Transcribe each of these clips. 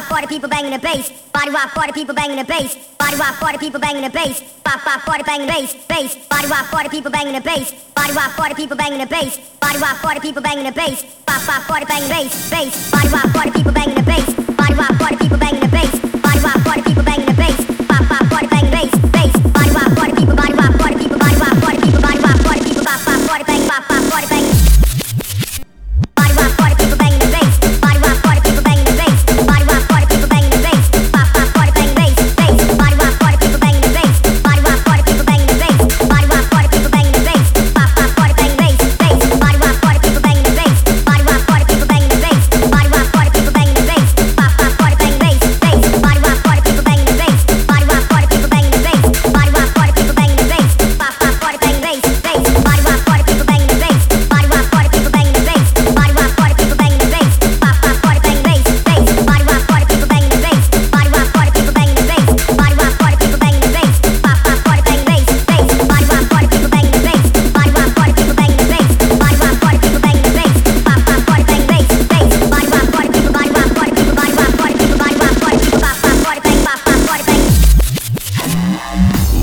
rock for the people banging the bass. Body rock the people banging the bass. Body rock the people banging the bass. Pop pop for the banging bass, bass. Body rock the people banging the bass. Body rock the people banging the bass. Body rock the people banging the bass. Pop pop for the banging bass, bass. Body rock the people banging the bass. Body rock the people banging the bass. Body rock the people banging the bass. Pop pop for the banging bass, bass. Body rock the people. Body rock the people. Body rock the people. Body rock the people. Pop pop for the bang. Pop pop for the bang.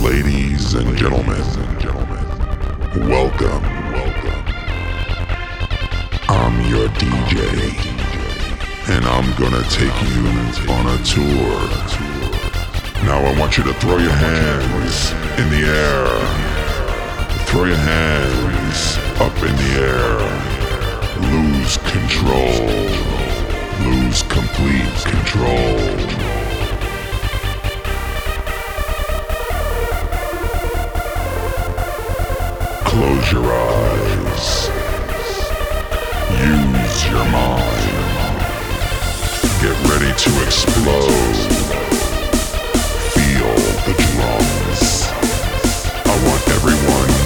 Ladies and gentlemen, welcome, welcome. I'm your DJ, and I'm gonna take you on a tour. Now I want you to throw your hands in the air. Throw your hands up in the air. Lose control. Close your eyes. Use your mind. Get ready to explode. Feel the drums. I want everyone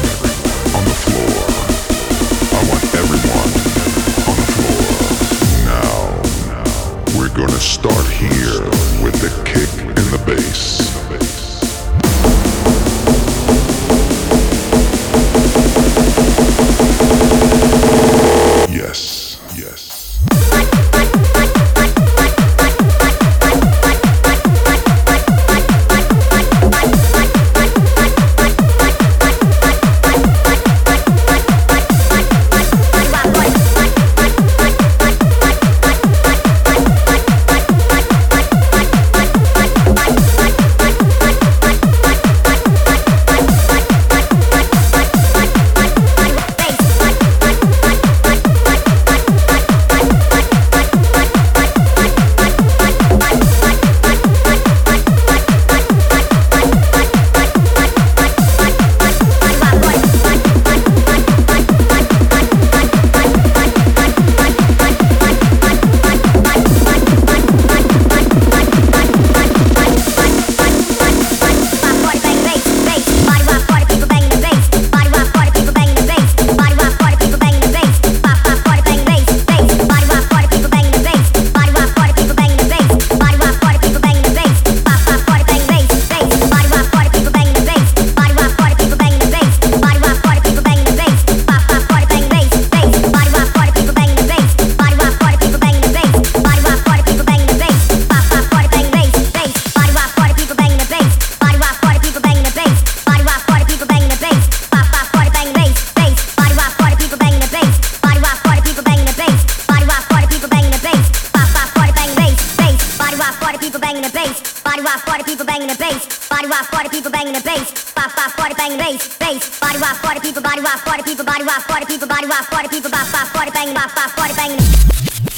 banging the bass. Body rock the people banging the bass. Body rock the people banging the bass. Pop for the banging bass, bass. Body rock the people. Body rock the people. Body rock the people. Body rock the people. Pop for the banging. Pop for the banging.